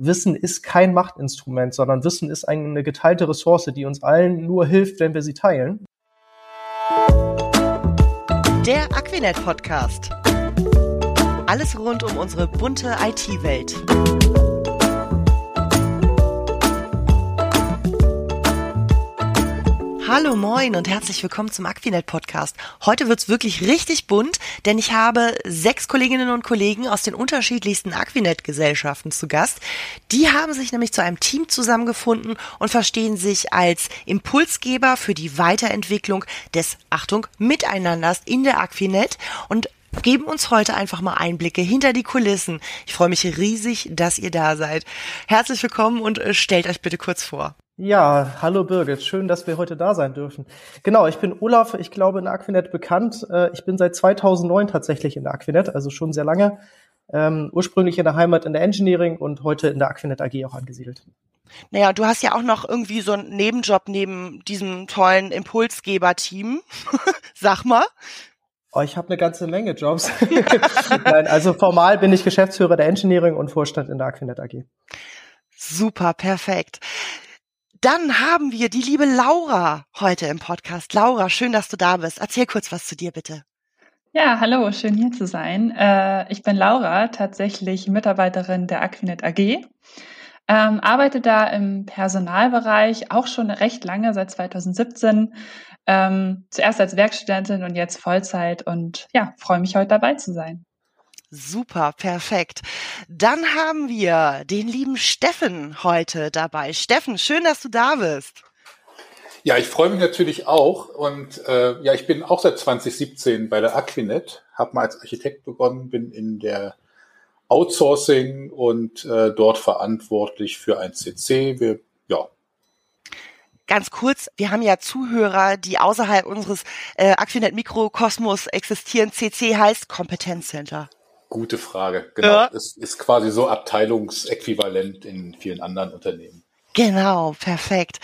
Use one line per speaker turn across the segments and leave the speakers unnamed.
Wissen ist kein Machtinstrument, sondern Wissen ist eine geteilte Ressource, die uns allen nur hilft, wenn wir sie teilen.
Der Aquinet Podcast. Alles rund um unsere bunte IT-Welt. Hallo, moin und herzlich willkommen zum Aquinet Podcast. Heute wird's wirklich richtig bunt, denn ich habe sechs Kolleginnen und Kollegen aus den unterschiedlichsten Aquinet Gesellschaften zu Gast. Die haben sich nämlich zu einem Team zusammengefunden und verstehen sich als Impulsgeber für die Weiterentwicklung des, Achtung, Miteinanders in der Aquinet und geben uns heute einfach mal Einblicke hinter die Kulissen. Ich freue mich riesig, dass ihr da seid. Herzlich willkommen und äh, stellt euch bitte kurz vor.
Ja, hallo Birgit, schön, dass wir heute da sein dürfen. Genau, ich bin Olaf, ich glaube in Aquinet bekannt. Äh, ich bin seit 2009 tatsächlich in der Aquinet, also schon sehr lange. Ähm, ursprünglich in der Heimat in der Engineering und heute in der Aquinet AG auch angesiedelt.
Naja, du hast ja auch noch irgendwie so einen Nebenjob neben diesem tollen Impulsgeber-Team. Sag mal.
Oh, ich habe eine ganze Menge Jobs. Nein, also formal bin ich Geschäftsführer der Engineering und Vorstand in der Aquinet AG.
Super, perfekt. Dann haben wir die liebe Laura heute im Podcast. Laura, schön, dass du da bist. Erzähl kurz was zu dir, bitte.
Ja, hallo, schön hier zu sein. Äh, ich bin Laura, tatsächlich Mitarbeiterin der Aquinet AG. Ähm, arbeite da im Personalbereich auch schon recht lange, seit 2017. Ähm, zuerst als Werkstudentin und jetzt Vollzeit und ja, freue mich heute dabei zu sein.
Super, perfekt. Dann haben wir den lieben Steffen heute dabei. Steffen, schön, dass du da bist.
Ja, ich freue mich natürlich auch und äh, ja, ich bin auch seit 2017 bei der Aquinet, habe mal als Architekt begonnen, bin in der Outsourcing und äh, dort verantwortlich für ein CC. Wir, ja.
Ganz kurz, wir haben ja Zuhörer, die außerhalb unseres äh, Aquinet Mikrokosmos existieren. CC heißt Kompetenzcenter.
Gute Frage. Genau. Ja. Es ist quasi so Abteilungsäquivalent in vielen anderen Unternehmen.
Genau, perfekt.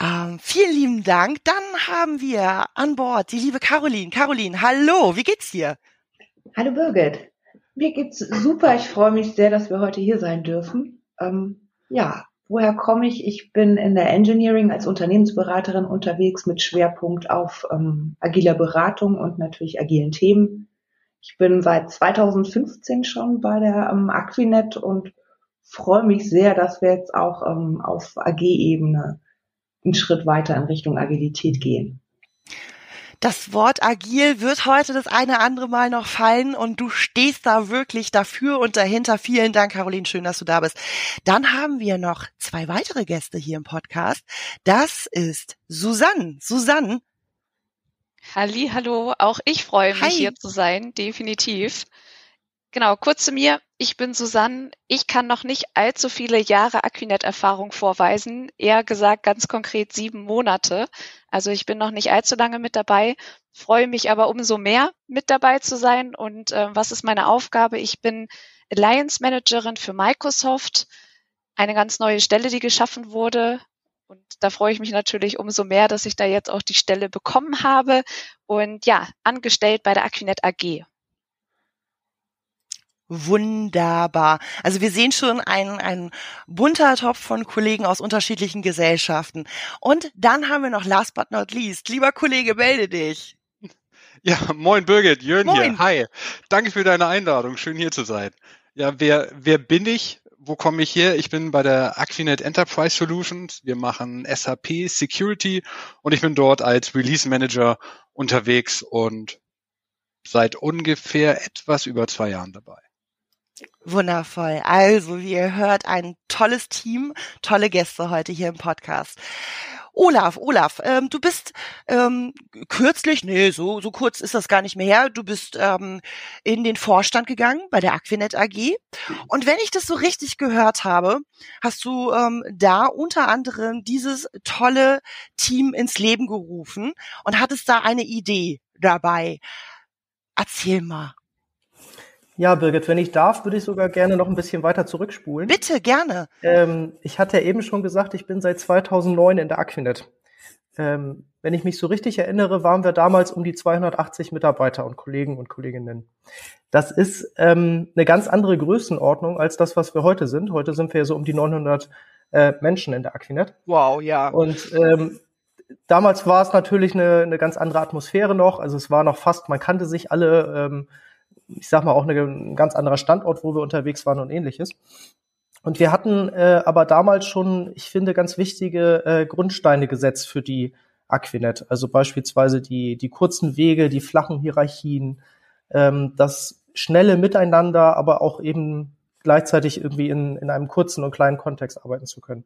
Ähm, vielen lieben Dank. Dann haben wir an Bord die liebe Caroline. Caroline, hallo, wie geht's dir?
Hallo Birgit. Mir geht's super. Ich freue mich sehr, dass wir heute hier sein dürfen. Ähm, ja, woher komme ich? Ich bin in der Engineering als Unternehmensberaterin unterwegs mit Schwerpunkt auf ähm, agiler Beratung und natürlich agilen Themen. Ich bin seit 2015 schon bei der ähm, Aquinet und freue mich sehr, dass wir jetzt auch ähm, auf AG-Ebene einen Schritt weiter in Richtung Agilität gehen.
Das Wort agil wird heute das eine andere Mal noch fallen und du stehst da wirklich dafür und dahinter. Vielen Dank, Caroline, schön, dass du da bist. Dann haben wir noch zwei weitere Gäste hier im Podcast. Das ist Susanne. Susanne,
Halli, hallo, auch ich freue mich Hi. hier zu sein, definitiv. Genau, kurz zu mir. Ich bin Susanne. Ich kann noch nicht allzu viele Jahre Aquinet-Erfahrung vorweisen. Eher gesagt ganz konkret sieben Monate. Also ich bin noch nicht allzu lange mit dabei, freue mich aber umso mehr mit dabei zu sein. Und äh, was ist meine Aufgabe? Ich bin Alliance Managerin für Microsoft. Eine ganz neue Stelle, die geschaffen wurde. Und da freue ich mich natürlich umso mehr, dass ich da jetzt auch die Stelle bekommen habe und ja, angestellt bei der Aquinet AG.
Wunderbar. Also wir sehen schon ein, ein bunter Topf von Kollegen aus unterschiedlichen Gesellschaften. Und dann haben wir noch last but not least. Lieber Kollege, melde dich.
Ja, moin Birgit, Jörn moin. hier. Hi. Danke für deine Einladung. Schön hier zu sein. Ja, wer, wer bin ich? Wo komme ich her? Ich bin bei der Aquinet Enterprise Solutions. Wir machen SAP Security und ich bin dort als Release Manager unterwegs und seit ungefähr etwas über zwei Jahren dabei.
Wundervoll. Also, wie ihr hört, ein tolles Team, tolle Gäste heute hier im Podcast. Olaf, Olaf, ähm, du bist ähm, kürzlich, nee, so, so kurz ist das gar nicht mehr her, du bist ähm, in den Vorstand gegangen bei der Aquinet AG. Und wenn ich das so richtig gehört habe, hast du ähm, da unter anderem dieses tolle Team ins Leben gerufen und hattest da eine Idee dabei. Erzähl mal.
Ja, Birgit, wenn ich darf, würde ich sogar gerne noch ein bisschen weiter zurückspulen.
Bitte, gerne.
Ähm, ich hatte ja eben schon gesagt, ich bin seit 2009 in der Aquinet. ähm, wenn ich mich so richtig erinnere, waren wir damals um die 280 Mitarbeiter und Kollegen und Kolleginnen. Das ist ähm, eine ganz andere Größenordnung als das, was wir heute sind. Heute sind wir ja so um die 900 äh, Menschen in der Aquinet.
Wow, ja.
Und ähm, damals war es natürlich eine, eine ganz andere Atmosphäre noch. Also es war noch fast, man kannte sich alle. Ich sag mal auch ein ganz anderer Standort, wo wir unterwegs waren und ähnliches. Und wir hatten äh, aber damals schon, ich finde, ganz wichtige äh, Grundsteine gesetzt für die Aquinet. Also beispielsweise die, die kurzen Wege, die flachen Hierarchien, ähm, das schnelle Miteinander, aber auch eben gleichzeitig irgendwie in, in einem kurzen und kleinen Kontext arbeiten zu können.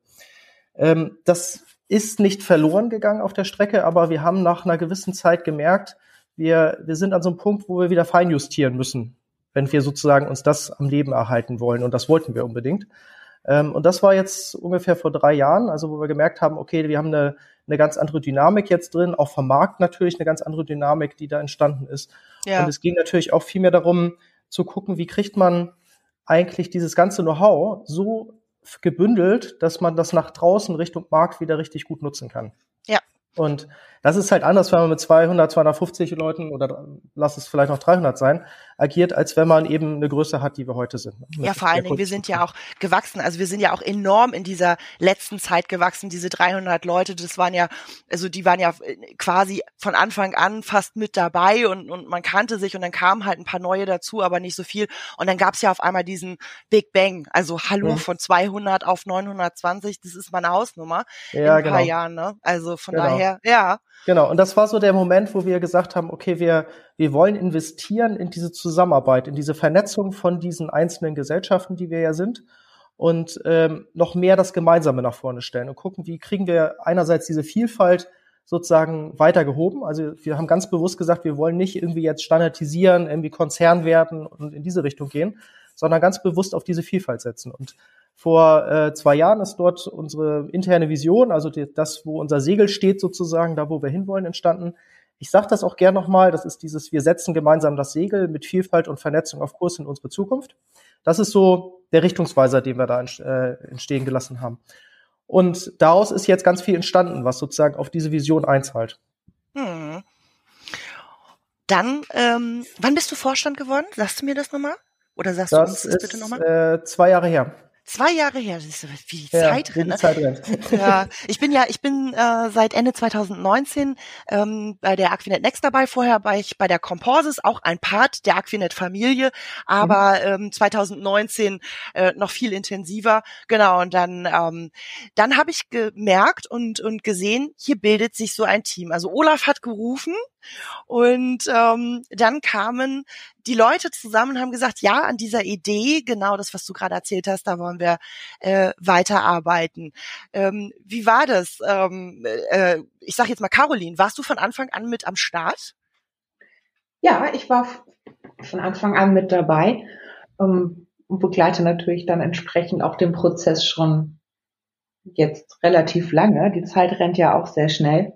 Ähm, das ist nicht verloren gegangen auf der Strecke, aber wir haben nach einer gewissen Zeit gemerkt, wir, wir sind an so einem Punkt, wo wir wieder feinjustieren müssen, wenn wir sozusagen uns das am Leben erhalten wollen. Und das wollten wir unbedingt. Ähm, und das war jetzt ungefähr vor drei Jahren, also wo wir gemerkt haben, okay, wir haben eine, eine ganz andere Dynamik jetzt drin, auch vom Markt natürlich eine ganz andere Dynamik, die da entstanden ist. Ja. Und es ging natürlich auch viel mehr darum zu gucken, wie kriegt man eigentlich dieses ganze Know-how so gebündelt, dass man das nach draußen Richtung Markt wieder richtig gut nutzen kann.
Ja.
Und das ist halt anders, wenn man mit 200, 250 Leuten oder lass es vielleicht noch 300 sein, agiert, als wenn man eben eine Größe hat, die wir heute sind.
Ne? Ja, vor allen Dingen, wir sind ja auch gewachsen. Also wir sind ja auch enorm in dieser letzten Zeit gewachsen. Diese 300 Leute, das waren ja, also die waren ja quasi von Anfang an fast mit dabei und, und man kannte sich und dann kamen halt ein paar neue dazu, aber nicht so viel. Und dann gab es ja auf einmal diesen Big Bang. Also Hallo ja. von 200 auf 920, das ist mal eine Hausnummer ja, in ein genau. paar Jahren. Ne? Also von genau. daher, ja.
Genau, und das war so der Moment, wo wir gesagt haben, okay, wir, wir wollen investieren in diese Zusammenarbeit, in diese Vernetzung von diesen einzelnen Gesellschaften, die wir ja sind, und ähm, noch mehr das Gemeinsame nach vorne stellen und gucken, wie kriegen wir einerseits diese Vielfalt sozusagen weiter gehoben. Also wir haben ganz bewusst gesagt, wir wollen nicht irgendwie jetzt standardisieren, irgendwie Konzern werden und in diese Richtung gehen, sondern ganz bewusst auf diese Vielfalt setzen. Und vor äh, zwei Jahren ist dort unsere interne Vision, also die, das, wo unser Segel steht sozusagen, da wo wir hinwollen, entstanden. Ich sage das auch gern nochmal, das ist dieses, wir setzen gemeinsam das Segel mit Vielfalt und Vernetzung auf Kurs in unsere Zukunft. Das ist so der Richtungsweiser, den wir da äh, entstehen gelassen haben. Und daraus ist jetzt ganz viel entstanden, was sozusagen auf diese Vision einzahlt. Hm.
Dann, ähm, wann bist du Vorstand geworden? Sagst du mir das nochmal? Oder sagst
das
du uns
das bitte nochmal? Äh, zwei Jahre her.
Zwei Jahre her, siehst du, wie die ja, Zeit rennt. Ne? Zeit rennt. ja, ich bin ja, ich bin äh, seit Ende 2019 ähm, bei der Aquinet Next dabei. Vorher war ich bei der Comporsis, auch ein Part der Aquinet Familie, aber mhm. ähm, 2019 äh, noch viel intensiver. Genau, und dann, ähm, dann habe ich gemerkt und, und gesehen, hier bildet sich so ein Team. Also Olaf hat gerufen, und ähm, dann kamen die Leute zusammen haben gesagt, ja, an dieser Idee, genau das, was du gerade erzählt hast, da wollen wir äh, weiterarbeiten. Ähm, wie war das? Ähm, äh, ich sage jetzt mal, Caroline, warst du von Anfang an mit am Start?
Ja, ich war von Anfang an mit dabei ähm, und begleite natürlich dann entsprechend auch den Prozess schon jetzt relativ lange. Die Zeit rennt ja auch sehr schnell.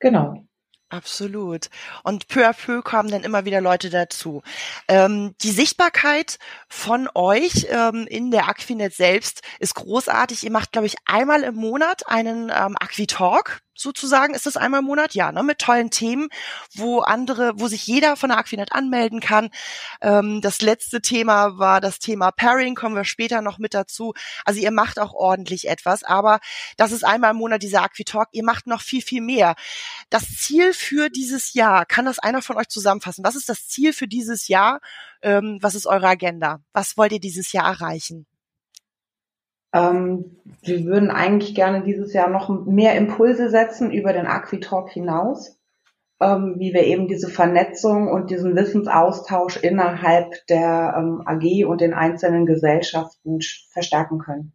Genau.
Absolut. Und peu à peu kommen dann immer wieder Leute dazu. Ähm, die Sichtbarkeit von euch ähm, in der Aquinet selbst ist großartig. Ihr macht, glaube ich, einmal im Monat einen ähm, Aquitalk sozusagen. Ist das einmal im Monat? Ja, ne? mit tollen Themen, wo andere, wo sich jeder von der Aquinet anmelden kann. Ähm, das letzte Thema war das Thema Pairing, kommen wir später noch mit dazu. Also ihr macht auch ordentlich etwas, aber das ist einmal im Monat dieser Aquitalk. Ihr macht noch viel, viel mehr. Das Ziel für dieses Jahr, kann das einer von euch zusammenfassen? Was ist das Ziel für dieses Jahr? Ähm, was ist eure Agenda? Was wollt ihr dieses Jahr erreichen?
Ähm, wir würden eigentlich gerne dieses Jahr noch mehr Impulse setzen über den Aquitalk hinaus, ähm, wie wir eben diese Vernetzung und diesen Wissensaustausch innerhalb der ähm, AG und den einzelnen Gesellschaften verstärken können.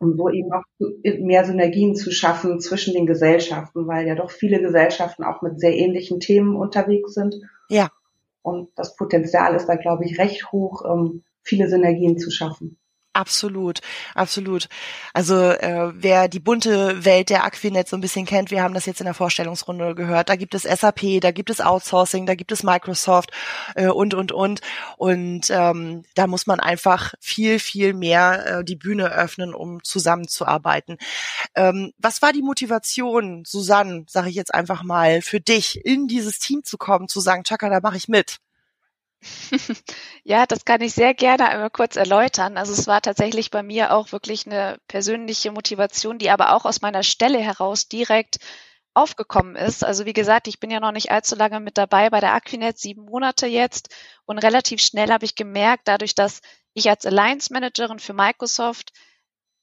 Um so eben auch mehr Synergien zu schaffen zwischen den Gesellschaften, weil ja doch viele Gesellschaften auch mit sehr ähnlichen Themen unterwegs sind.
Ja.
Und das Potenzial ist da, glaube ich, recht hoch, viele Synergien zu schaffen.
Absolut, absolut. Also äh, wer die bunte Welt der Aquinet so ein bisschen kennt, wir haben das jetzt in der Vorstellungsrunde gehört. Da gibt es SAP, da gibt es Outsourcing, da gibt es Microsoft äh, und und und. Und ähm, da muss man einfach viel viel mehr äh, die Bühne öffnen, um zusammenzuarbeiten. Ähm, was war die Motivation, Susanne, sage ich jetzt einfach mal, für dich in dieses Team zu kommen, zu sagen, Chaka, da mache ich mit?
Ja, das kann ich sehr gerne einmal kurz erläutern. Also es war tatsächlich bei mir auch wirklich eine persönliche Motivation, die aber auch aus meiner Stelle heraus direkt aufgekommen ist. Also wie gesagt, ich bin ja noch nicht allzu lange mit dabei bei der Aquinet, sieben Monate jetzt. Und relativ schnell habe ich gemerkt, dadurch, dass ich als Alliance Managerin für Microsoft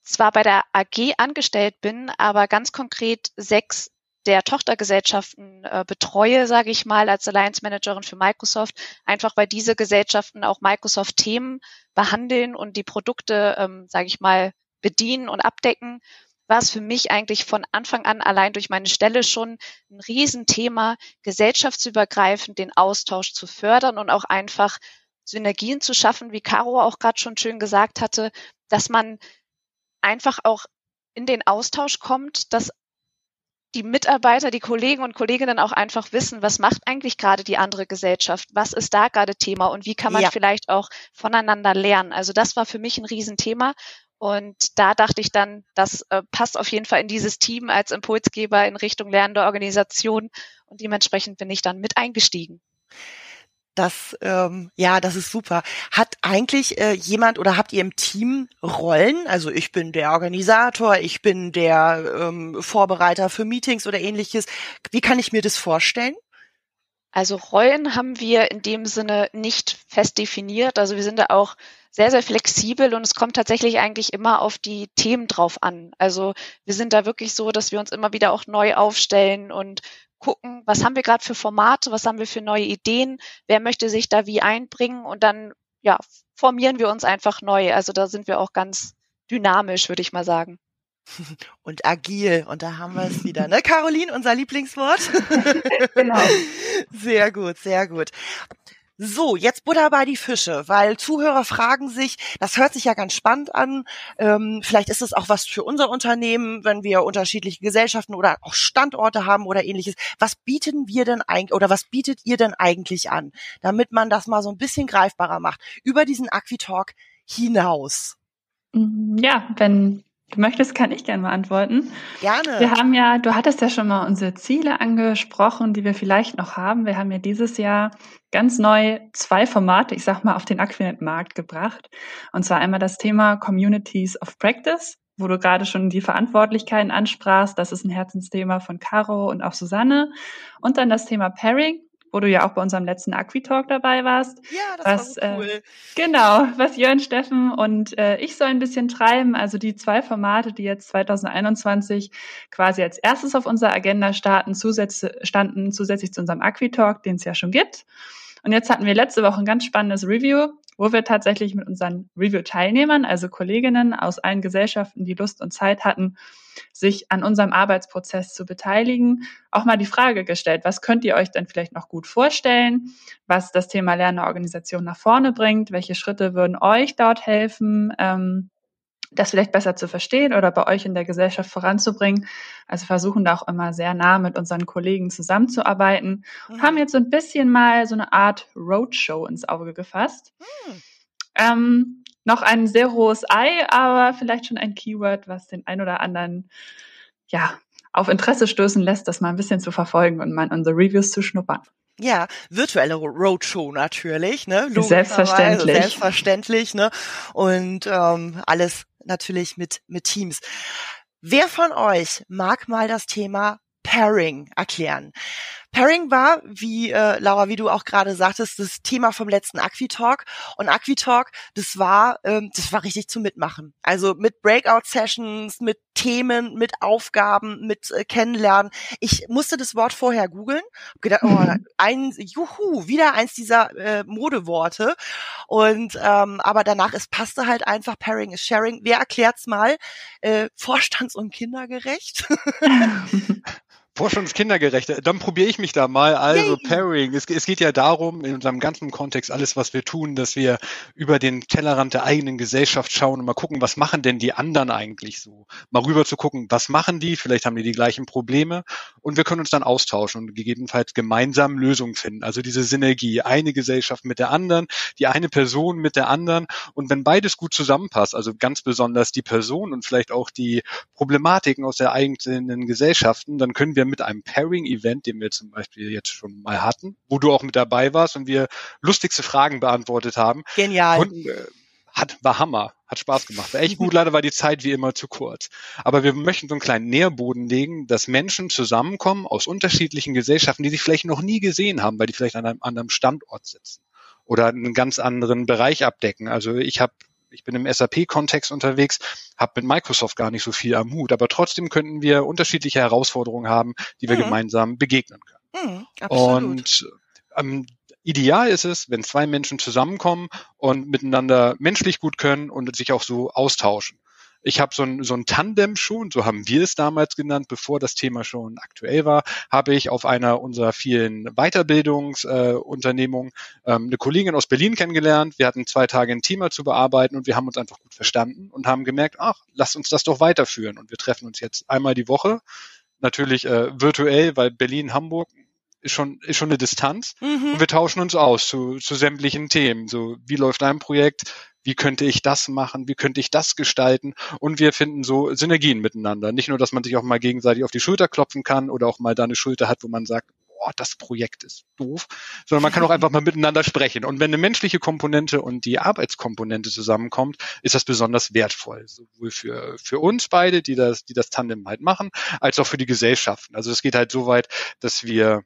zwar bei der AG angestellt bin, aber ganz konkret sechs der Tochtergesellschaften äh, betreue, sage ich mal, als Alliance Managerin für Microsoft, einfach weil diese Gesellschaften auch Microsoft-Themen behandeln und die Produkte, ähm, sage ich mal, bedienen und abdecken, war es für mich eigentlich von Anfang an allein durch meine Stelle schon ein Riesenthema, gesellschaftsübergreifend den Austausch zu fördern und auch einfach Synergien zu schaffen, wie Caro auch gerade schon schön gesagt hatte, dass man einfach auch in den Austausch kommt, dass die Mitarbeiter, die Kollegen und Kolleginnen auch einfach wissen, was macht eigentlich gerade die andere Gesellschaft, was ist da gerade Thema und wie kann man ja. vielleicht auch voneinander lernen. Also das war für mich ein Riesenthema. Und da dachte ich dann, das äh, passt auf jeden Fall in dieses Team als Impulsgeber in Richtung lernende Organisation. Und dementsprechend bin ich dann mit eingestiegen.
Das, ähm, ja, das ist super. Hat eigentlich äh, jemand oder habt ihr im Team Rollen? Also ich bin der Organisator, ich bin der ähm, Vorbereiter für Meetings oder ähnliches. Wie kann ich mir das vorstellen?
Also Rollen haben wir in dem Sinne nicht fest definiert. Also wir sind da auch sehr, sehr flexibel und es kommt tatsächlich eigentlich immer auf die Themen drauf an. Also wir sind da wirklich so, dass wir uns immer wieder auch neu aufstellen und gucken, was haben wir gerade für Formate, was haben wir für neue Ideen, wer möchte sich da wie einbringen und dann ja, formieren wir uns einfach neu. Also da sind wir auch ganz dynamisch, würde ich mal sagen.
Und agil. Und da haben wir es wieder, ne, Caroline, unser Lieblingswort?
genau.
Sehr gut, sehr gut. So, jetzt Butter bei die Fische, weil Zuhörer fragen sich, das hört sich ja ganz spannend an. Ähm, vielleicht ist es auch was für unser Unternehmen, wenn wir unterschiedliche Gesellschaften oder auch Standorte haben oder ähnliches. Was bieten wir denn eigentlich oder was bietet ihr denn eigentlich an, damit man das mal so ein bisschen greifbarer macht über diesen Aquitalk hinaus?
Ja, wenn du möchtest, kann ich gerne mal antworten.
Gerne.
Wir haben ja, du hattest ja schon mal unsere Ziele angesprochen, die wir vielleicht noch haben. Wir haben ja dieses Jahr ganz neu zwei Formate, ich sag mal, auf den Aquinet-Markt gebracht. Und zwar einmal das Thema Communities of Practice, wo du gerade schon die Verantwortlichkeiten ansprachst. Das ist ein Herzensthema von Caro und auch Susanne. Und dann das Thema Pairing, wo du ja auch bei unserem letzten Aquitalk dabei warst.
Ja, das was, war so cool.
Äh, genau, was Jörn Steffen und äh, ich so ein bisschen treiben. Also die zwei Formate, die jetzt 2021 quasi als erstes auf unserer Agenda starten, zusätzlich, standen zusätzlich zu unserem Aquitalk, den es ja schon gibt. Und jetzt hatten wir letzte Woche ein ganz spannendes Review, wo wir tatsächlich mit unseren Review-Teilnehmern, also Kolleginnen aus allen Gesellschaften, die Lust und Zeit hatten, sich an unserem Arbeitsprozess zu beteiligen, auch mal die Frage gestellt, was könnt ihr euch denn vielleicht noch gut vorstellen, was das Thema Lernorganisation nach vorne bringt, welche Schritte würden euch dort helfen, ähm, das vielleicht besser zu verstehen oder bei euch in der Gesellschaft voranzubringen. Also versuchen da auch immer sehr nah mit unseren Kollegen zusammenzuarbeiten. Mhm. Haben jetzt so ein bisschen mal so eine Art Roadshow ins Auge gefasst. Mhm. Ähm, noch ein sehr hohes Ei, aber vielleicht schon ein Keyword, was den ein oder anderen, ja, auf Interesse stößen lässt, das mal ein bisschen zu verfolgen und mal unsere Reviews zu schnuppern.
Ja, virtuelle Roadshow natürlich, ne?
Selbstverständlich.
Selbstverständlich, ne? Und ähm, alles natürlich mit mit Teams. Wer von euch mag mal das Thema Pairing erklären? Pairing war, wie äh, Laura, wie du auch gerade sagtest, das Thema vom letzten Aquitalk. Und Aquitalk, das war, ähm, das war richtig zum Mitmachen. Also mit Breakout-Sessions, mit Themen, mit Aufgaben, mit äh, Kennenlernen. Ich musste das Wort vorher googeln, gedacht, oh, ein Juhu, wieder eins dieser äh, Modeworte. Und ähm, aber danach, es passte halt einfach. Pairing ist Sharing. Wer erklärt's mal? Äh, Vorstands- und kindergerecht.
Forschungskindergerechte. Dann probiere ich mich da mal. Also Yay. Pairing. Es, es, geht ja darum, in unserem ganzen Kontext, alles, was wir tun, dass wir über den Tellerrand der eigenen Gesellschaft schauen und mal gucken, was machen denn die anderen eigentlich so? Mal rüber zu gucken, was machen die? Vielleicht haben die die gleichen Probleme. Und wir können uns dann austauschen und gegebenenfalls gemeinsam Lösungen finden. Also diese Synergie, eine Gesellschaft mit der anderen, die eine Person mit der anderen. Und wenn beides gut zusammenpasst, also ganz besonders die Person und vielleicht auch die Problematiken aus der eigenen Gesellschaften, dann können wir wir mit einem Pairing-Event, den wir zum Beispiel jetzt schon mal hatten, wo du auch mit dabei warst und wir lustigste Fragen beantwortet haben.
Genial. Und, äh,
hat, war Hammer, hat Spaß gemacht. War echt gut, leider war die Zeit wie immer zu kurz. Aber wir möchten so einen kleinen Nährboden legen, dass Menschen zusammenkommen aus unterschiedlichen Gesellschaften, die sich vielleicht noch nie gesehen haben, weil die vielleicht an einem anderen Standort sitzen oder einen ganz anderen Bereich abdecken. Also ich habe ich bin im SAP-Kontext unterwegs, habe mit Microsoft gar nicht so viel am Hut, aber trotzdem könnten wir unterschiedliche Herausforderungen haben, die wir mhm. gemeinsam begegnen können. Mhm, Und ähm, ideal ist es, wenn zwei Menschen zusammenkommen und miteinander menschlich gut können und sich auch so austauschen. Ich habe so ein, so ein Tandem schon, so haben wir es damals genannt, bevor das Thema schon aktuell war, habe ich auf einer unserer vielen Weiterbildungsunternehmungen äh, ähm, eine Kollegin aus Berlin kennengelernt. Wir hatten zwei Tage ein Thema zu bearbeiten und wir haben uns einfach gut verstanden und haben gemerkt, ach, lasst uns das doch weiterführen. Und wir treffen uns jetzt einmal die Woche, natürlich äh, virtuell, weil Berlin, Hamburg ist schon, ist schon eine Distanz. Mhm. Und wir tauschen uns aus zu, zu sämtlichen Themen. So, wie läuft dein Projekt? wie könnte ich das machen, wie könnte ich das gestalten und wir finden so Synergien miteinander. Nicht nur, dass man sich auch mal gegenseitig auf die Schulter klopfen kann oder auch mal da eine Schulter hat, wo man sagt, boah, das Projekt ist doof, sondern man kann auch einfach mal miteinander sprechen. Und wenn eine menschliche Komponente und die Arbeitskomponente zusammenkommt, ist das besonders wertvoll, sowohl für, für uns beide, die das, die das Tandem halt machen, als auch für die Gesellschaften. Also es geht halt so weit, dass wir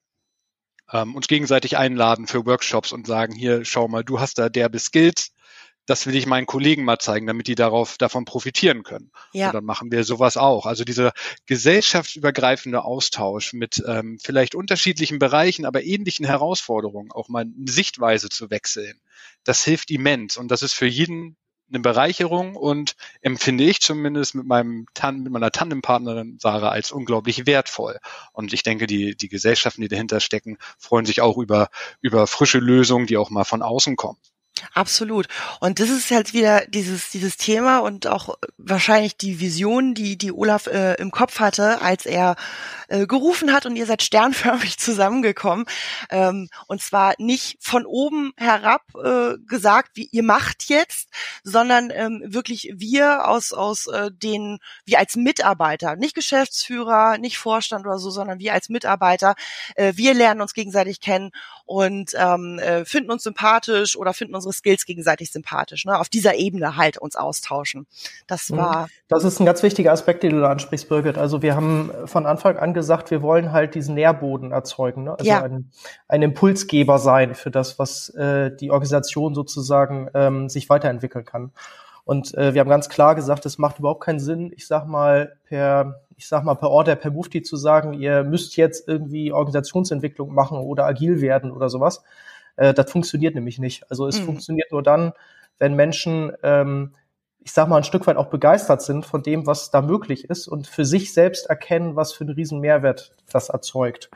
ähm, uns gegenseitig einladen für Workshops und sagen, hier, schau mal, du hast da derbe Skills, das will ich meinen Kollegen mal zeigen, damit die darauf davon profitieren können. Ja. Und dann machen wir sowas auch. Also dieser gesellschaftsübergreifende Austausch mit ähm, vielleicht unterschiedlichen Bereichen, aber ähnlichen Herausforderungen, auch mal eine Sichtweise zu wechseln, das hilft immens. Und das ist für jeden eine Bereicherung und empfinde ich zumindest mit meinem Tan mit meiner Tandempartnerin Sarah als unglaublich wertvoll. Und ich denke, die, die Gesellschaften, die dahinter stecken, freuen sich auch über, über frische Lösungen, die auch mal von außen kommen.
Absolut. Und das ist halt wieder dieses, dieses Thema und auch wahrscheinlich die Vision, die, die Olaf äh, im Kopf hatte, als er äh, gerufen hat und ihr seid sternförmig zusammengekommen. Ähm, und zwar nicht von oben herab äh, gesagt, wie ihr macht jetzt, sondern ähm, wirklich wir aus, aus äh, den, wir als Mitarbeiter, nicht Geschäftsführer, nicht Vorstand oder so, sondern wir als Mitarbeiter, äh, wir lernen uns gegenseitig kennen und ähm, äh, finden uns sympathisch oder finden unsere Skills gegenseitig sympathisch. Ne? Auf dieser Ebene halt uns austauschen. Das mhm. war.
Das ist ein ganz wichtiger Aspekt, den du da ansprichst, Birgit. Also wir haben von Anfang an gesagt, wir wollen halt diesen Nährboden erzeugen, ne? also ja. ein, ein Impulsgeber sein für das, was äh, die Organisation sozusagen ähm, sich weiterentwickeln kann. Und äh, wir haben ganz klar gesagt, es macht überhaupt keinen Sinn, ich sag mal, per, ich sag mal, per Order, per Mufti zu sagen, ihr müsst jetzt irgendwie Organisationsentwicklung machen oder agil werden oder sowas. Äh, das funktioniert nämlich nicht. Also es mhm. funktioniert nur dann, wenn Menschen, ähm, ich sag mal, ein Stück weit auch begeistert sind von dem, was da möglich ist und für sich selbst erkennen, was für einen riesen Mehrwert das erzeugt.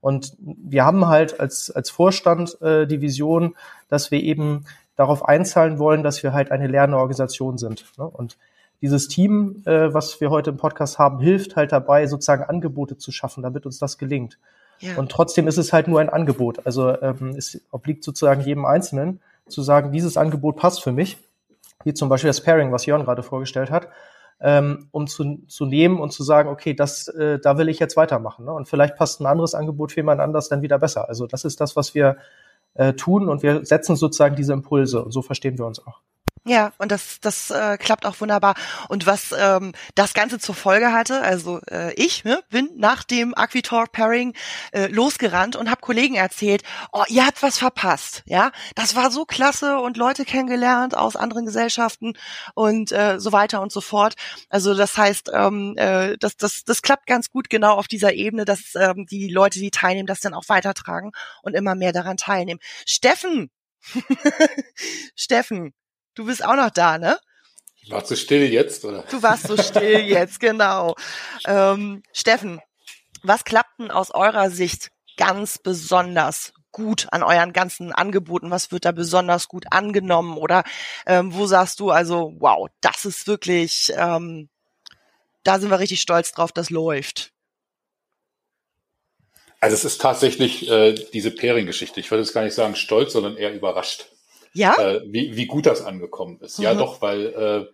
Und wir haben halt als, als Vorstand äh, die Vision, dass wir eben darauf einzahlen wollen, dass wir halt eine lernende Organisation sind. Ne? Und dieses Team, äh, was wir heute im Podcast haben, hilft halt dabei, sozusagen Angebote zu schaffen, damit uns das gelingt. Und trotzdem ist es halt nur ein Angebot. Also ähm, es obliegt sozusagen jedem Einzelnen zu sagen, dieses Angebot passt für mich, wie zum Beispiel das Pairing, was Jörn gerade vorgestellt hat, ähm, um zu, zu nehmen und zu sagen, okay, das, äh, da will ich jetzt weitermachen. Ne? Und vielleicht passt ein anderes Angebot für jemand anders dann wieder besser. Also das ist das, was wir äh, tun und wir setzen sozusagen diese Impulse und so verstehen wir uns auch.
Ja, und das, das äh, klappt auch wunderbar. Und was ähm, das Ganze zur Folge hatte, also äh, ich ne, bin nach dem Aquitalk Pairing äh, losgerannt und habe Kollegen erzählt, oh, ihr habt was verpasst, ja, das war so klasse und Leute kennengelernt aus anderen Gesellschaften und äh, so weiter und so fort. Also das heißt, ähm, äh, das, das, das klappt ganz gut genau auf dieser Ebene, dass ähm, die Leute, die teilnehmen, das dann auch weitertragen und immer mehr daran teilnehmen. Steffen, Steffen, Du bist auch noch da, ne?
Warst du still jetzt, oder?
Du warst so still jetzt, genau. Ähm, Steffen, was klappt denn aus eurer Sicht ganz besonders gut an euren ganzen Angeboten? Was wird da besonders gut angenommen? Oder ähm, wo sagst du also, wow, das ist wirklich, ähm, da sind wir richtig stolz drauf, das läuft.
Also es ist tatsächlich äh, diese Pairing-Geschichte. Ich würde jetzt gar nicht sagen stolz, sondern eher überrascht.
Ja?
Äh, wie, wie gut das angekommen ist. Mhm. Ja, doch, weil äh,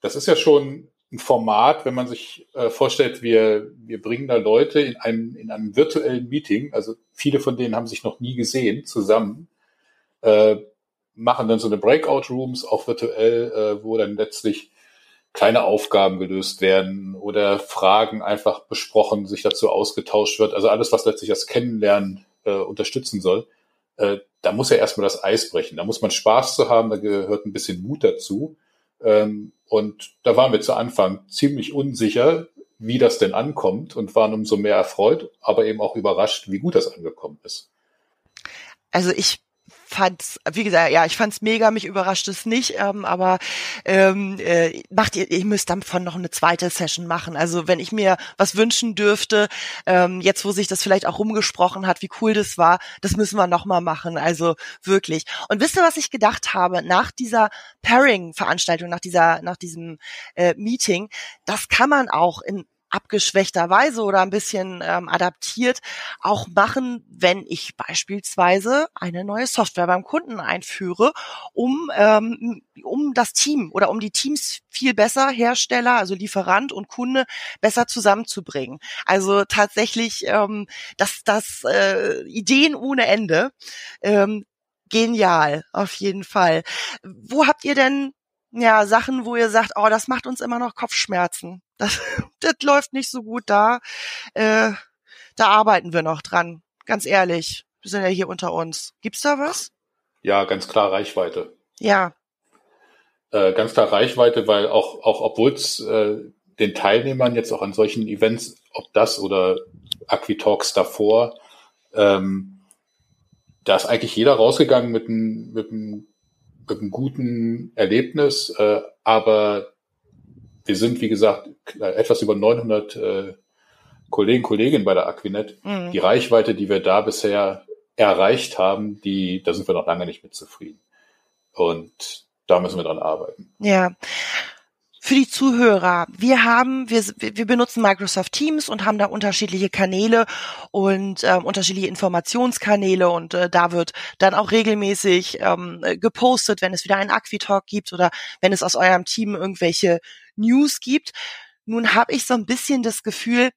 das ist ja schon ein Format, wenn man sich äh, vorstellt, wir, wir bringen da Leute in einem, in einem virtuellen Meeting, also viele von denen haben sich noch nie gesehen, zusammen, äh, machen dann so eine Breakout-Rooms, auch virtuell, äh, wo dann letztlich kleine Aufgaben gelöst werden oder Fragen einfach besprochen, sich dazu ausgetauscht wird. Also alles, was letztlich das Kennenlernen äh, unterstützen soll. Äh, da muss ja erstmal das Eis brechen. Da muss man Spaß zu haben, da gehört ein bisschen Mut dazu. Ähm, und da waren wir zu Anfang ziemlich unsicher, wie das denn ankommt und waren umso mehr erfreut, aber eben auch überrascht, wie gut das angekommen ist.
Also ich fand's, wie gesagt, ja, ich fand's mega, mich überrascht es nicht, ähm, aber ähm, äh, macht ihr, ihr müsst davon noch eine zweite Session machen. Also wenn ich mir was wünschen dürfte, ähm, jetzt wo sich das vielleicht auch rumgesprochen hat, wie cool das war, das müssen wir noch mal machen. Also wirklich. Und wisst ihr, was ich gedacht habe nach dieser Pairing-Veranstaltung, nach dieser, nach diesem äh, Meeting? Das kann man auch in abgeschwächter Weise oder ein bisschen ähm, adaptiert auch machen, wenn ich beispielsweise eine neue Software beim Kunden einführe, um, ähm, um das Team oder um die Teams viel besser, Hersteller, also Lieferant und Kunde, besser zusammenzubringen. Also tatsächlich, ähm, dass das äh, Ideen ohne Ende. Ähm, genial, auf jeden Fall. Wo habt ihr denn ja, Sachen, wo ihr sagt, oh, das macht uns immer noch Kopfschmerzen. Das, das läuft nicht so gut da. Äh, da arbeiten wir noch dran. Ganz ehrlich. Wir sind ja hier unter uns. Gibt's da was?
Ja, ganz klar Reichweite.
Ja.
Äh, ganz klar Reichweite, weil auch, auch obwohl es äh, den Teilnehmern jetzt auch an solchen Events, ob das oder Aquitalks davor, ähm, da ist eigentlich jeder rausgegangen mit einem, mit einem mit einem guten Erlebnis, äh, aber wir sind, wie gesagt, etwas über 900 äh, Kollegen, Kolleginnen bei der Aquinet. Mhm. Die Reichweite, die wir da bisher erreicht haben, die, da sind wir noch lange nicht mit zufrieden. Und da müssen wir dran arbeiten.
Ja für die Zuhörer. Wir haben, wir, wir benutzen Microsoft Teams und haben da unterschiedliche Kanäle und ähm, unterschiedliche Informationskanäle und äh, da wird dann auch regelmäßig ähm, gepostet, wenn es wieder einen Aquitalk gibt oder wenn es aus eurem Team irgendwelche News gibt. Nun habe ich so ein bisschen das Gefühl,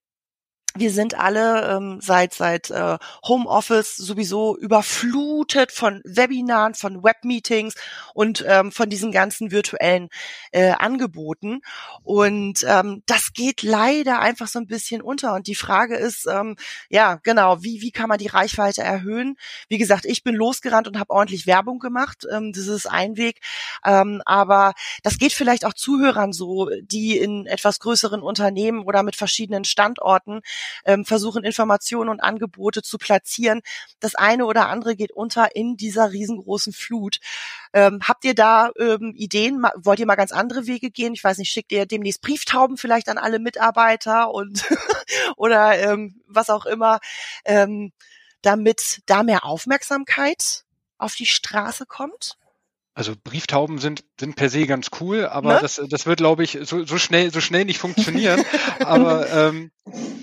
wir sind alle ähm, seit seit äh, Homeoffice sowieso überflutet von Webinaren, von Webmeetings und ähm, von diesen ganzen virtuellen äh, Angeboten. Und ähm, das geht leider einfach so ein bisschen unter. Und die Frage ist, ähm, ja, genau, wie wie kann man die Reichweite erhöhen? Wie gesagt, ich bin losgerannt und habe ordentlich Werbung gemacht. Ähm, das ist ein Weg, ähm, aber das geht vielleicht auch Zuhörern so, die in etwas größeren Unternehmen oder mit verschiedenen Standorten ähm, versuchen Informationen und Angebote zu platzieren. Das eine oder andere geht unter in dieser riesengroßen Flut. Ähm, habt ihr da ähm, Ideen? Wollt ihr mal ganz andere Wege gehen? Ich weiß nicht, schickt ihr demnächst Brieftauben vielleicht an alle Mitarbeiter und oder ähm, was auch immer, ähm, damit da mehr Aufmerksamkeit auf die Straße kommt?
Also Brieftauben sind, sind per se ganz cool, aber ne? das, das wird, glaube ich, so, so schnell, so schnell nicht funktionieren. aber ähm,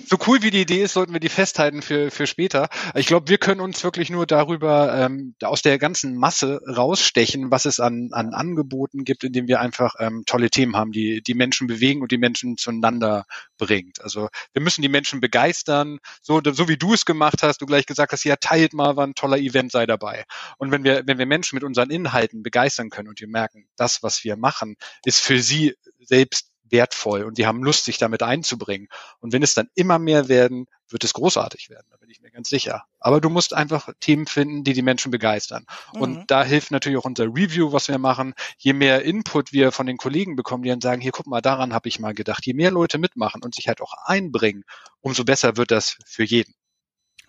so cool wie die Idee ist, sollten wir die festhalten für, für später. Ich glaube, wir können uns wirklich nur darüber ähm, aus der ganzen Masse rausstechen, was es an, an Angeboten gibt, indem wir einfach ähm, tolle Themen haben, die die Menschen bewegen und die Menschen zueinander bringt. Also wir müssen die Menschen begeistern, so, so wie du es gemacht hast, du gleich gesagt hast, ja, teilt mal, war ein toller Event, sei dabei. Und wenn wir, wenn wir Menschen mit unseren Inhalten begeistern, können und die merken, das, was wir machen, ist für sie selbst wertvoll und die haben Lust, sich damit einzubringen. Und wenn es dann immer mehr werden, wird es großartig werden, da bin ich mir ganz sicher. Aber du musst einfach Themen finden, die die Menschen begeistern. Mhm. Und da hilft natürlich auch unser Review, was wir machen. Je mehr Input wir von den Kollegen bekommen, die dann sagen, hier guck mal, daran habe ich mal gedacht. Je mehr Leute mitmachen und sich halt auch einbringen, umso besser wird das für jeden.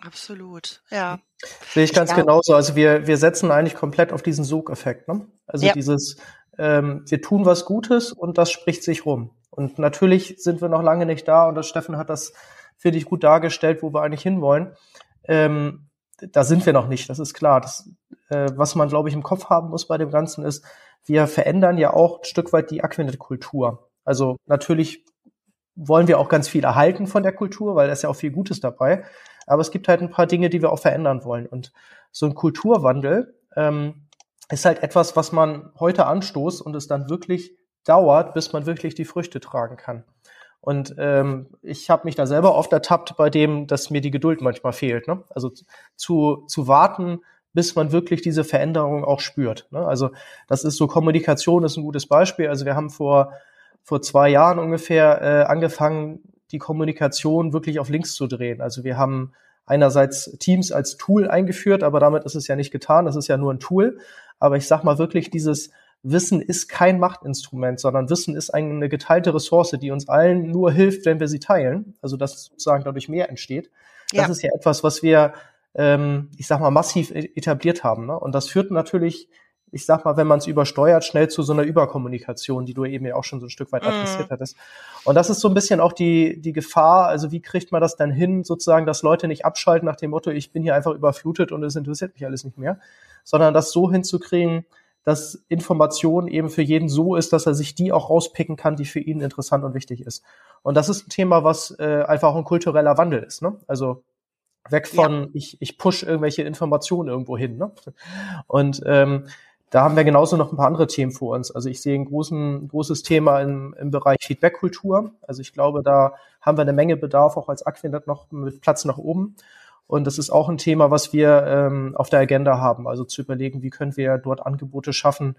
Absolut, ja.
Sehe ich ganz ja. genauso. Also wir, wir setzen eigentlich komplett auf diesen Sogeffekt. Ne? Also ja. dieses, ähm, wir tun was Gutes und das spricht sich rum. Und natürlich sind wir noch lange nicht da und das Steffen hat das finde ich, gut dargestellt, wo wir eigentlich hinwollen. Ähm, da sind wir noch nicht, das ist klar. Das, äh, was man, glaube ich, im Kopf haben muss bei dem Ganzen ist, wir verändern ja auch ein Stück weit die Aquinet-Kultur. Also natürlich wollen wir auch ganz viel erhalten von der Kultur, weil da ist ja auch viel Gutes dabei. Aber es gibt halt ein paar Dinge, die wir auch verändern wollen. Und so ein Kulturwandel ähm, ist halt etwas, was man heute anstoßt und es dann wirklich dauert, bis man wirklich die Früchte tragen kann. Und ähm, ich habe mich da selber oft ertappt bei dem, dass mir die Geduld manchmal fehlt. Ne? Also zu, zu warten, bis man wirklich diese Veränderung auch spürt. Ne? Also das ist so Kommunikation ist ein gutes Beispiel. Also wir haben vor vor zwei Jahren ungefähr äh, angefangen, die Kommunikation wirklich auf links zu drehen. Also wir haben einerseits Teams als Tool eingeführt, aber damit ist es ja nicht getan. Das ist ja nur ein Tool. Aber ich sag mal wirklich dieses Wissen ist kein Machtinstrument, sondern Wissen ist eine geteilte Ressource, die uns allen nur hilft, wenn wir sie teilen. Also dass sozusagen dadurch mehr entsteht. Das ja. ist ja etwas, was wir, ähm, ich sag mal, massiv e-, etabliert haben. Ne? Und das führt natürlich ich sag mal, wenn man es übersteuert, schnell zu so einer Überkommunikation, die du eben ja auch schon so ein Stück weit mhm. adressiert hattest. Und das ist so ein bisschen auch die, die Gefahr, also wie kriegt man das dann hin, sozusagen, dass Leute nicht abschalten nach dem Motto, ich bin hier einfach überflutet und es interessiert mich alles nicht mehr, sondern das so hinzukriegen, dass Information eben für jeden so ist, dass er sich die auch rauspicken kann, die für ihn interessant und wichtig ist. Und das ist ein Thema, was äh, einfach auch ein kultureller Wandel ist. Ne? Also weg von ja. ich, ich push irgendwelche Informationen irgendwo hin. Ne? Und ähm, da haben wir genauso noch ein paar andere Themen vor uns. Also ich sehe ein großen, großes Thema im, im Bereich Feedback-Kultur. Also ich glaube, da haben wir eine Menge Bedarf, auch als Aquinet noch mit Platz nach oben. Und das ist auch ein Thema, was wir ähm, auf der Agenda haben. Also zu überlegen, wie können wir dort Angebote schaffen,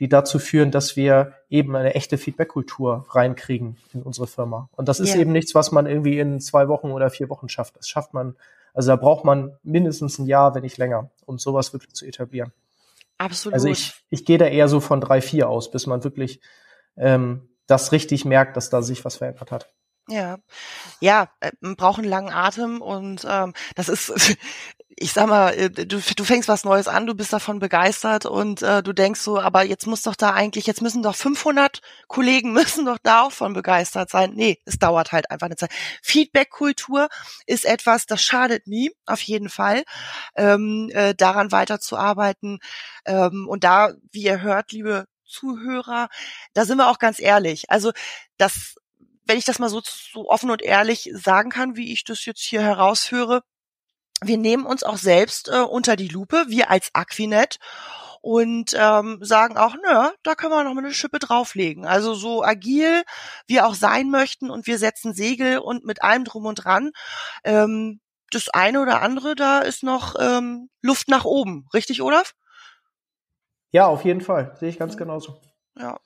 die dazu führen, dass wir eben eine echte Feedback-Kultur reinkriegen in unsere Firma. Und das ist ja. eben nichts, was man irgendwie in zwei Wochen oder vier Wochen schafft. Das schafft man, also da braucht man mindestens ein Jahr, wenn nicht länger, um sowas wirklich zu etablieren.
Absolut.
Also ich, ich gehe da eher so von drei, vier aus, bis man wirklich ähm, das richtig merkt, dass da sich was verändert hat.
Ja, ja, äh, einen langen Atem und ähm, das ist, ich sag mal, äh, du, du fängst was Neues an, du bist davon begeistert und äh, du denkst so, aber jetzt muss doch da eigentlich, jetzt müssen doch 500 Kollegen müssen doch da auch von begeistert sein. Nee, es dauert halt einfach eine Zeit. Feedback-Kultur ist etwas, das schadet nie, auf jeden Fall, ähm, äh, daran weiterzuarbeiten ähm, und da, wie ihr hört, liebe Zuhörer, da sind wir auch ganz ehrlich. Also das wenn ich das mal so, so offen und ehrlich sagen kann, wie ich das jetzt hier herausführe, wir nehmen uns auch selbst äh, unter die Lupe, wir als Aquinet, und ähm, sagen auch, nö, da können wir noch mal eine Schippe drauflegen. Also so agil wir auch sein möchten und wir setzen Segel und mit allem drum und dran. Ähm, das eine oder andere, da ist noch ähm, Luft nach oben. Richtig, Olaf?
Ja, auf jeden Fall. Sehe ich ganz genauso.
Ja.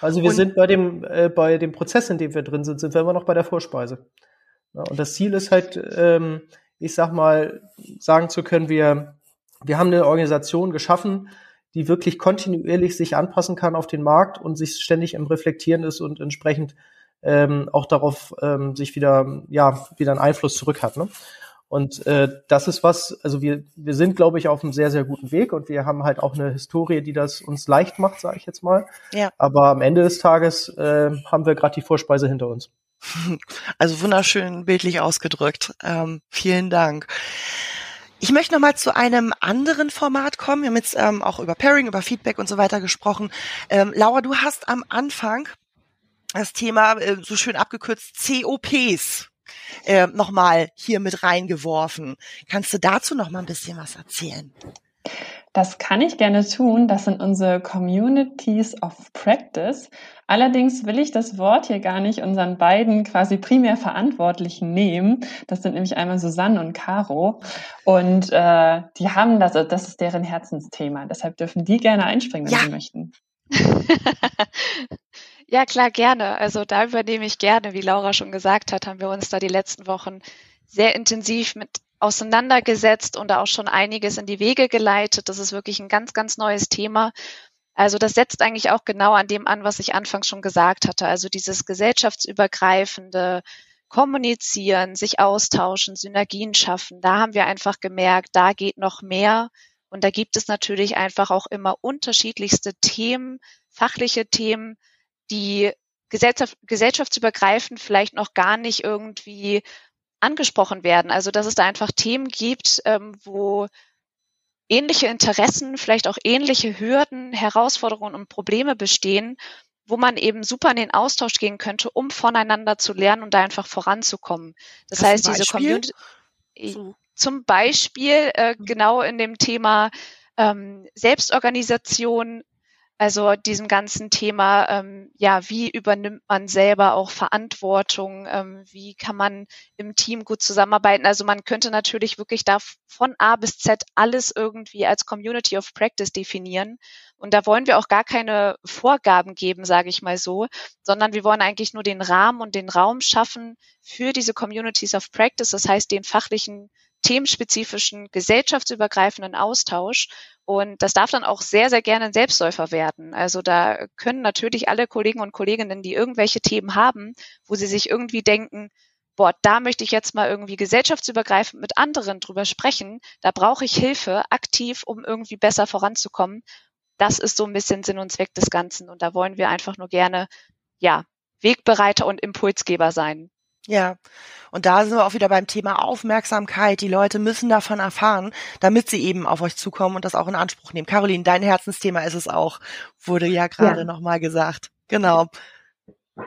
Also wir und, sind bei dem, äh, bei dem Prozess, in dem wir drin sind, sind wir immer noch bei der Vorspeise. Ja, und das Ziel ist halt, ähm, ich sag mal, sagen zu können, wir, wir haben eine Organisation geschaffen, die wirklich kontinuierlich sich anpassen kann auf den Markt und sich ständig im Reflektieren ist und entsprechend ähm, auch darauf ähm, sich wieder, ja, wieder einen Einfluss zurück hat. Ne? Und äh, das ist was, also wir, wir sind, glaube ich, auf einem sehr, sehr guten Weg und wir haben halt auch eine Historie, die das uns leicht macht, sage ich jetzt mal. Ja. Aber am Ende des Tages äh, haben wir gerade die Vorspeise hinter uns.
Also wunderschön bildlich ausgedrückt. Ähm, vielen Dank. Ich möchte noch mal zu einem anderen Format kommen. Wir haben jetzt ähm, auch über Pairing, über Feedback und so weiter gesprochen. Ähm, Laura, du hast am Anfang das Thema äh, so schön abgekürzt COPs äh, nochmal hier mit reingeworfen. Kannst du dazu noch mal ein bisschen was erzählen?
Das kann ich gerne tun. Das sind unsere Communities of Practice. Allerdings will ich das Wort hier gar nicht unseren beiden quasi primär Verantwortlichen nehmen. Das sind nämlich einmal Susanne und Caro. Und äh, die haben das, das ist deren Herzensthema. Deshalb dürfen die gerne einspringen, wenn ja. sie möchten.
Ja, klar, gerne. Also da übernehme ich gerne. Wie Laura schon gesagt hat, haben wir uns da die letzten Wochen sehr intensiv mit auseinandergesetzt und auch schon einiges in die Wege geleitet. Das ist wirklich ein ganz, ganz neues Thema. Also das setzt eigentlich auch genau an dem an, was ich anfangs schon gesagt hatte. Also dieses gesellschaftsübergreifende Kommunizieren, sich austauschen, Synergien schaffen. Da haben wir einfach gemerkt, da geht noch mehr. Und da gibt es natürlich einfach auch immer unterschiedlichste Themen, fachliche Themen, die gesellschaft, gesellschaftsübergreifend vielleicht noch gar nicht irgendwie angesprochen werden. Also dass es da einfach Themen gibt, ähm, wo ähnliche Interessen, vielleicht auch ähnliche Hürden, Herausforderungen und Probleme bestehen, wo man eben super in den Austausch gehen könnte, um voneinander zu lernen und da einfach voranzukommen. Das Hast heißt, diese Community so. zum Beispiel äh, mhm. genau in dem Thema ähm, Selbstorganisation, also diesem ganzen Thema, ähm, ja, wie übernimmt man selber auch Verantwortung? Ähm, wie kann man im Team gut zusammenarbeiten? Also man könnte natürlich wirklich da von A bis Z alles irgendwie als Community of Practice definieren. Und da wollen wir auch gar keine Vorgaben geben, sage ich mal so, sondern wir wollen eigentlich nur den Rahmen und den Raum schaffen für diese Communities of Practice, das heißt den fachlichen themenspezifischen, gesellschaftsübergreifenden Austausch. Und das darf dann auch sehr, sehr gerne ein Selbstläufer werden. Also da können natürlich alle Kollegen und Kolleginnen, die irgendwelche Themen haben, wo sie sich irgendwie denken, boah, da möchte ich jetzt mal irgendwie gesellschaftsübergreifend mit anderen drüber sprechen. Da brauche ich Hilfe aktiv, um irgendwie besser voranzukommen. Das ist so ein bisschen Sinn und Zweck des Ganzen. Und da wollen wir einfach nur gerne, ja, Wegbereiter und Impulsgeber sein.
Ja, und da sind wir auch wieder beim Thema Aufmerksamkeit. Die Leute müssen davon erfahren, damit sie eben auf euch zukommen und das auch in Anspruch nehmen. Caroline, dein Herzensthema ist es auch, wurde ja gerade ja. nochmal gesagt. Genau.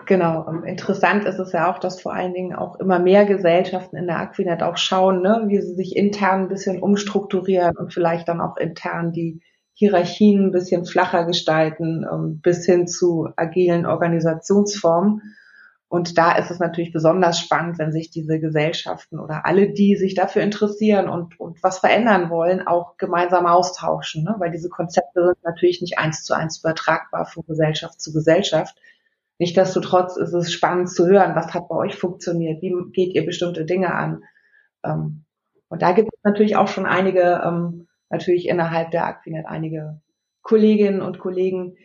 Genau. Interessant ist es ja auch, dass vor allen Dingen auch immer mehr Gesellschaften in der Aquinet auch schauen, ne, wie sie sich intern ein bisschen umstrukturieren und vielleicht dann auch intern die Hierarchien ein bisschen flacher gestalten, ähm, bis hin zu agilen Organisationsformen. Und da ist es natürlich besonders spannend, wenn sich diese Gesellschaften oder alle, die sich dafür interessieren und, und was verändern wollen, auch gemeinsam austauschen. Ne? Weil diese Konzepte sind natürlich nicht eins zu eins übertragbar von Gesellschaft zu Gesellschaft. Nichtsdestotrotz ist es spannend zu hören, was hat bei euch funktioniert, wie geht ihr bestimmte Dinge an. Ähm, und da gibt es natürlich auch schon einige, ähm, natürlich innerhalb der Aquinet einige Kolleginnen und Kollegen,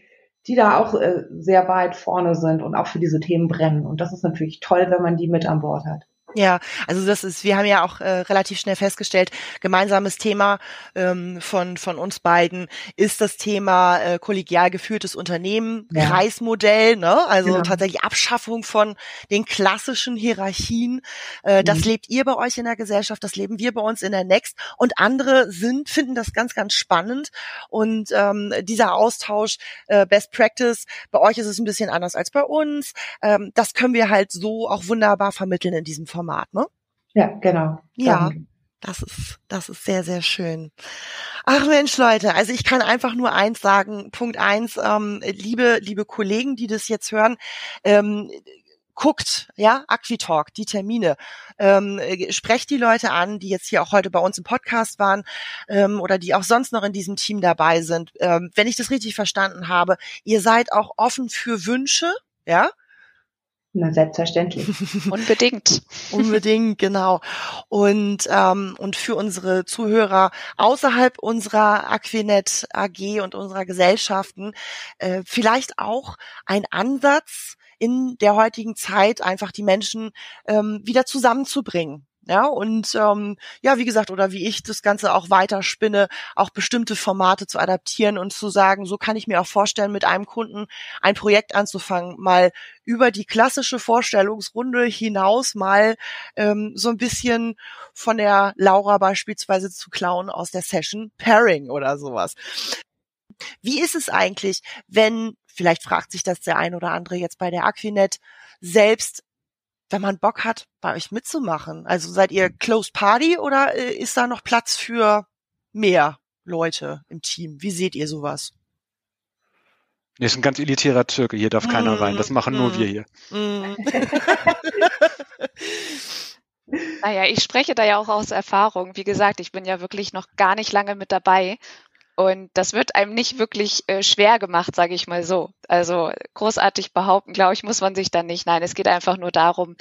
die da auch äh, sehr weit vorne sind und auch für diese Themen brennen. Und das ist natürlich toll, wenn man die mit an Bord hat.
Ja, also das ist, wir haben ja auch äh, relativ schnell festgestellt, gemeinsames Thema ähm, von von uns beiden ist das Thema äh, kollegial geführtes Unternehmen, ja. Kreismodell, ne? Also genau. tatsächlich Abschaffung von den klassischen Hierarchien. Äh, das mhm. lebt ihr bei euch in der Gesellschaft, das leben wir bei uns in der Next und andere sind finden das ganz ganz spannend und ähm, dieser Austausch äh, Best Practice bei euch ist es ein bisschen anders als bei uns. Ähm, das können wir halt so auch wunderbar vermitteln in diesem Format. Format, ne?
Ja, genau.
Ja. Das ist, das ist sehr, sehr schön. Ach Mensch, Leute, also ich kann einfach nur eins sagen. Punkt eins, ähm, liebe, liebe Kollegen, die das jetzt hören, ähm, guckt, ja, Aquitalk, die Termine, ähm, sprecht die Leute an, die jetzt hier auch heute bei uns im Podcast waren ähm, oder die auch sonst noch in diesem Team dabei sind. Ähm, wenn ich das richtig verstanden habe, ihr seid auch offen für Wünsche, ja,
na, selbstverständlich.
Unbedingt.
Unbedingt, genau. Und, ähm, und für unsere Zuhörer außerhalb unserer Aquinet AG und unserer Gesellschaften äh, vielleicht auch ein Ansatz in der heutigen Zeit, einfach die Menschen ähm, wieder zusammenzubringen. Ja, und ähm, ja, wie gesagt, oder wie ich das Ganze auch weiter spinne, auch bestimmte Formate zu adaptieren und zu sagen, so kann ich mir auch vorstellen, mit einem Kunden ein Projekt anzufangen, mal über die klassische Vorstellungsrunde hinaus mal ähm, so ein bisschen von der Laura beispielsweise zu klauen aus der Session Pairing oder sowas. Wie ist es eigentlich, wenn, vielleicht fragt sich das der ein oder andere jetzt bei der Aquinet, selbst wenn man Bock hat, bei euch mitzumachen? Also seid ihr Closed Party oder äh, ist da noch Platz für mehr Leute im Team? Wie seht ihr sowas?
Nee, ist ein ganz elitärer Türke, hier darf keiner mm, rein. Das machen mm, nur wir hier. Mm.
naja, ich spreche da ja auch aus Erfahrung. Wie gesagt, ich bin ja wirklich noch gar nicht lange mit dabei. Und das wird einem nicht wirklich äh, schwer gemacht, sage ich mal so. Also großartig behaupten, glaube ich, muss man sich dann nicht. Nein, es geht einfach nur darum,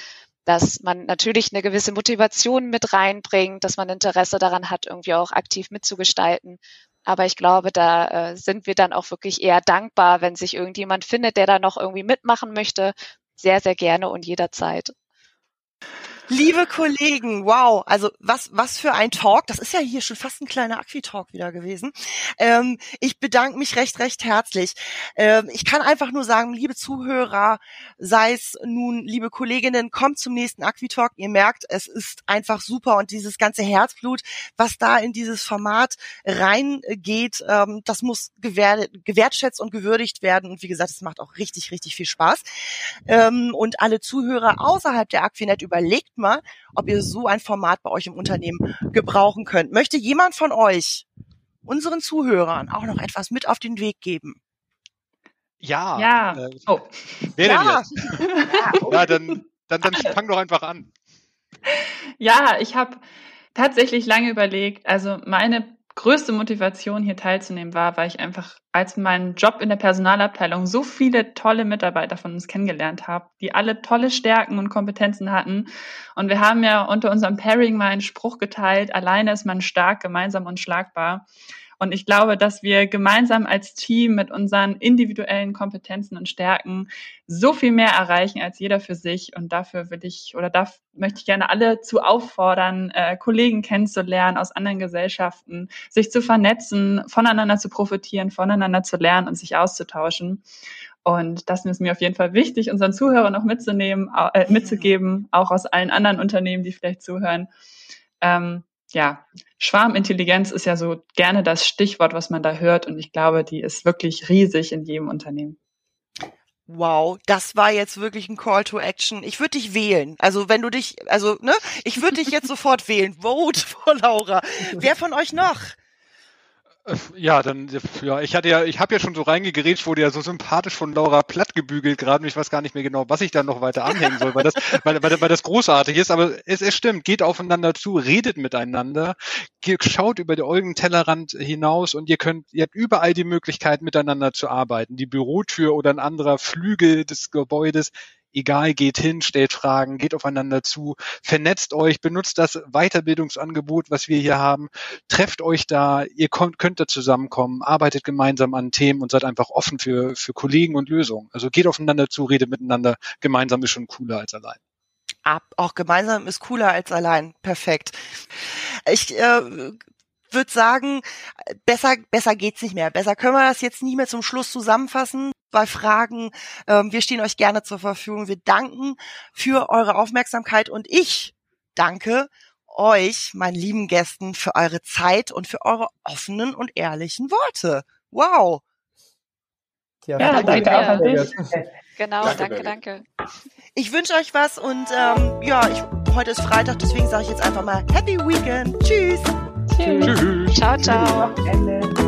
dass man natürlich eine gewisse Motivation mit reinbringt, dass man Interesse daran hat, irgendwie auch aktiv mitzugestalten. Aber ich glaube, da äh, sind wir dann auch wirklich eher dankbar, wenn sich irgendjemand findet, der da noch irgendwie mitmachen möchte. Sehr, sehr gerne und jederzeit.
Liebe Kollegen, wow, also was, was für ein Talk. Das ist ja hier schon fast ein kleiner Aqui-Talk wieder gewesen. Ähm, ich bedanke mich recht, recht herzlich. Ähm, ich kann einfach nur sagen, liebe Zuhörer, sei es nun, liebe Kolleginnen, kommt zum nächsten Aqui-Talk. Ihr merkt, es ist einfach super und dieses ganze Herzblut, was da in dieses Format reingeht, ähm, das muss gewertschätzt und gewürdigt werden. Und wie gesagt, es macht auch richtig, richtig viel Spaß. Ähm, und alle Zuhörer außerhalb der Aquinet überlegt mal, ob ihr so ein Format bei euch im Unternehmen gebrauchen könnt. Möchte jemand von euch unseren Zuhörern auch noch etwas mit auf den Weg geben?
Ja.
Ja. Äh, oh.
Wer ja. denn jetzt? ja, dann, dann, dann fang doch einfach an.
Ja, ich habe tatsächlich lange überlegt. Also meine größte Motivation hier teilzunehmen war, weil ich einfach als meinen Job in der Personalabteilung so viele tolle Mitarbeiter von uns kennengelernt habe, die alle tolle Stärken und Kompetenzen hatten. Und wir haben ja unter unserem Pairing mal einen Spruch geteilt, alleine ist man stark, gemeinsam unschlagbar. Und ich glaube, dass wir gemeinsam als Team mit unseren individuellen Kompetenzen und Stärken so viel mehr erreichen als jeder für sich. Und dafür will ich oder da möchte ich gerne alle zu auffordern, äh, Kollegen kennenzulernen aus anderen Gesellschaften, sich zu vernetzen, voneinander zu profitieren, voneinander zu lernen und sich auszutauschen. Und das ist mir auf jeden Fall wichtig, unseren Zuhörern noch mitzunehmen, äh, mitzugeben, auch aus allen anderen Unternehmen, die vielleicht zuhören. Ähm, ja, Schwarmintelligenz ist ja so gerne das Stichwort, was man da hört. Und ich glaube, die ist wirklich riesig in jedem Unternehmen.
Wow, das war jetzt wirklich ein Call to Action. Ich würde dich wählen. Also wenn du dich, also ne, ich würde dich jetzt sofort wählen. Vote for Laura. Wer von euch noch?
Ja, dann, ja, ich hatte ja, ich habe ja schon so reingegerätscht, wurde ja so sympathisch von Laura platt gebügelt gerade und ich weiß gar nicht mehr genau, was ich da noch weiter anhängen soll, weil das, weil, weil, weil das großartig ist, aber es, es stimmt, geht aufeinander zu, redet miteinander, schaut über den Tellerrand hinaus und ihr könnt, ihr habt überall die Möglichkeit, miteinander zu arbeiten. Die Bürotür oder ein anderer Flügel des Gebäudes egal, geht hin, stellt Fragen, geht aufeinander zu, vernetzt euch, benutzt das Weiterbildungsangebot, was wir hier haben, trefft euch da, ihr könnt, könnt da zusammenkommen, arbeitet gemeinsam an Themen und seid einfach offen für, für Kollegen und Lösungen. Also geht aufeinander zu, redet miteinander, gemeinsam ist schon cooler als allein.
Ab, auch gemeinsam ist cooler als allein. Perfekt. Ich äh, würde sagen, besser, besser geht's nicht mehr. Besser können wir das jetzt nicht mehr zum Schluss zusammenfassen. Bei Fragen, ähm, wir stehen euch gerne zur Verfügung. Wir danken für eure Aufmerksamkeit und ich danke euch, meinen lieben Gästen, für eure Zeit und für eure offenen und ehrlichen Worte. Wow.
Ja, ja danke, danke auch an dich.
Genau, danke, danke. danke.
Ich wünsche euch was und ähm, ja, ich, heute ist Freitag, deswegen sage ich jetzt einfach mal Happy Weekend. Tschüss.
Tschüss. Tschüss. Ciao, ciao.